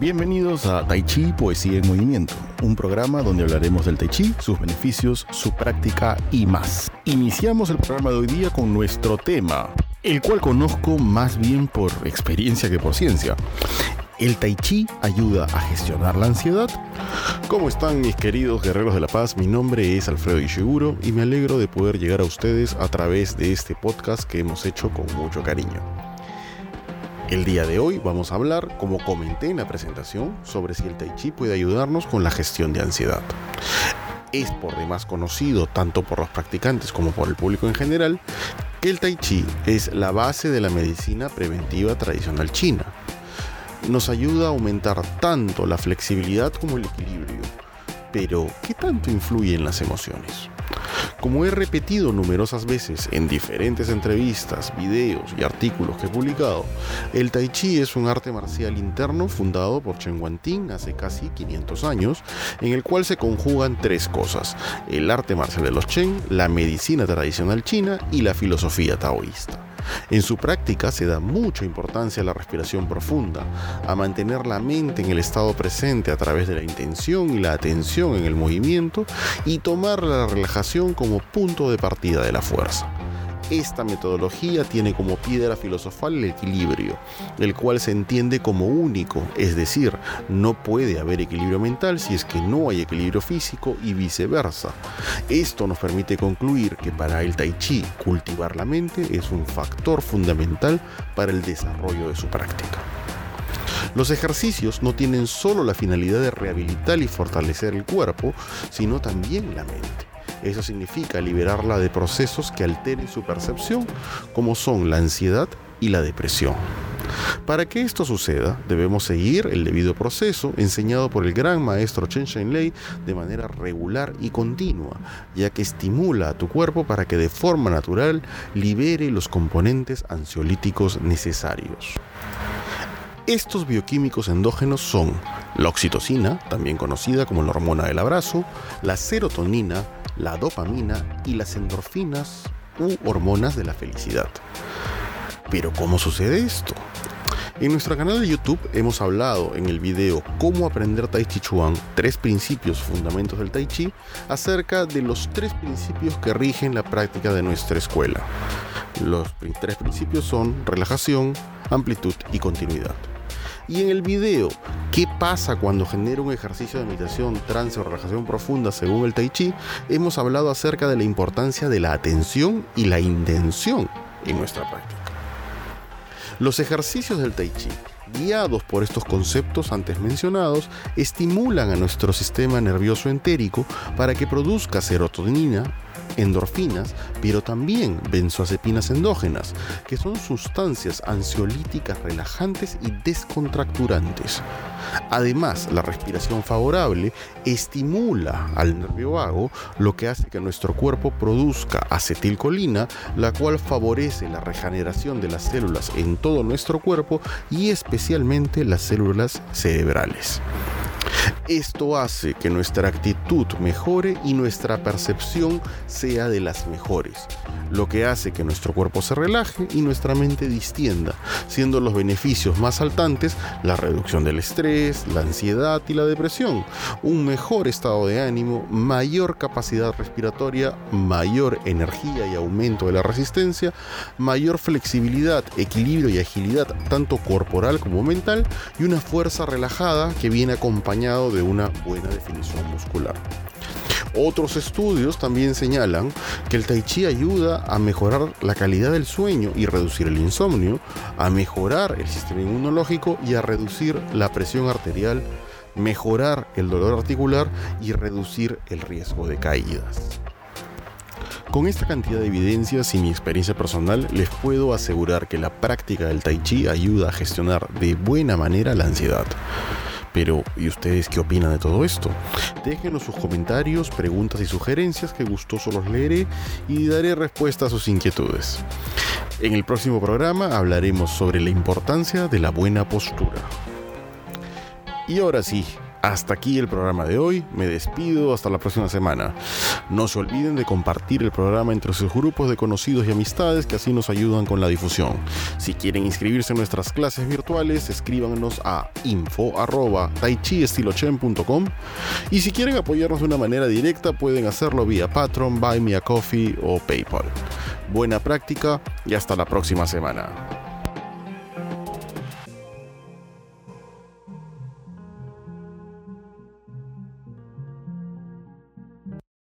Bienvenidos a Tai Chi Poesía en Movimiento, un programa donde hablaremos del Tai Chi, sus beneficios, su práctica y más. Iniciamos el programa de hoy día con nuestro tema, el cual conozco más bien por experiencia que por ciencia. ¿El Tai Chi ayuda a gestionar la ansiedad? ¿Cómo están mis queridos guerreros de la paz? Mi nombre es Alfredo Ishiguro y me alegro de poder llegar a ustedes a través de este podcast que hemos hecho con mucho cariño. El día de hoy vamos a hablar, como comenté en la presentación, sobre si el tai chi puede ayudarnos con la gestión de ansiedad. Es por demás conocido, tanto por los practicantes como por el público en general, que el tai chi es la base de la medicina preventiva tradicional china. Nos ayuda a aumentar tanto la flexibilidad como el equilibrio. Pero, ¿qué tanto influye en las emociones? Como he repetido numerosas veces en diferentes entrevistas, videos y artículos que he publicado, el Tai Chi es un arte marcial interno fundado por Chen Guanting hace casi 500 años, en el cual se conjugan tres cosas: el arte marcial de los Chen, la medicina tradicional china y la filosofía taoísta. En su práctica se da mucha importancia a la respiración profunda, a mantener la mente en el estado presente a través de la intención y la atención en el movimiento y tomar la relajación como punto de partida de la fuerza. Esta metodología tiene como piedra filosofal el equilibrio, el cual se entiende como único, es decir, no puede haber equilibrio mental si es que no hay equilibrio físico y viceversa. Esto nos permite concluir que para el tai chi cultivar la mente es un factor fundamental para el desarrollo de su práctica. Los ejercicios no tienen solo la finalidad de rehabilitar y fortalecer el cuerpo, sino también la mente. Eso significa liberarla de procesos que alteren su percepción, como son la ansiedad y la depresión. Para que esto suceda, debemos seguir el debido proceso enseñado por el gran maestro Chen Lei de manera regular y continua, ya que estimula a tu cuerpo para que de forma natural libere los componentes ansiolíticos necesarios. Estos bioquímicos endógenos son la oxitocina, también conocida como la hormona del abrazo, la serotonina, la dopamina y las endorfinas u hormonas de la felicidad. Pero ¿cómo sucede esto? En nuestro canal de YouTube hemos hablado en el video Cómo aprender Tai Chi Chuan, tres principios fundamentos del Tai Chi, acerca de los tres principios que rigen la práctica de nuestra escuela. Los tres principios son relajación, amplitud y continuidad. Y en el video, ¿qué pasa cuando genera un ejercicio de meditación, trance o relajación profunda según el Tai Chi? Hemos hablado acerca de la importancia de la atención y la intención en nuestra práctica. Los ejercicios del Tai Chi guiados por estos conceptos antes mencionados, estimulan a nuestro sistema nervioso entérico para que produzca serotonina, endorfinas, pero también benzoazepinas endógenas, que son sustancias ansiolíticas relajantes y descontracturantes. Además, la respiración favorable estimula al nervio vago, lo que hace que nuestro cuerpo produzca acetilcolina, la cual favorece la regeneración de las células en todo nuestro cuerpo y especialmente las células cerebrales. Esto hace que nuestra actitud mejore y nuestra percepción sea de las mejores, lo que hace que nuestro cuerpo se relaje y nuestra mente distienda, siendo los beneficios más saltantes la reducción del estrés, la ansiedad y la depresión, un mejor estado de ánimo, mayor capacidad respiratoria, mayor energía y aumento de la resistencia, mayor flexibilidad, equilibrio y agilidad tanto corporal como mental y una fuerza relajada que viene acompañada de una buena definición muscular. Otros estudios también señalan que el tai chi ayuda a mejorar la calidad del sueño y reducir el insomnio, a mejorar el sistema inmunológico y a reducir la presión arterial, mejorar el dolor articular y reducir el riesgo de caídas. Con esta cantidad de evidencias y mi experiencia personal, les puedo asegurar que la práctica del tai chi ayuda a gestionar de buena manera la ansiedad. Pero, ¿y ustedes qué opinan de todo esto? Déjenos sus comentarios, preguntas y sugerencias que gustoso los leeré y daré respuesta a sus inquietudes. En el próximo programa hablaremos sobre la importancia de la buena postura. Y ahora sí, Hasta aquí el programa de hoy, me despido hasta la próxima semana. No se olviden de compartir el programa entre sus grupos de conocidos y amistades que así nos ayudan con la difusión. Si quieren inscribirse en nuestras clases virtuales, escríbanos a info.taichiestilochen.com y si quieren apoyarnos de una manera directa pueden hacerlo vía Patreon, Buy Me a Coffee o PayPal. Buena práctica y hasta la próxima semana.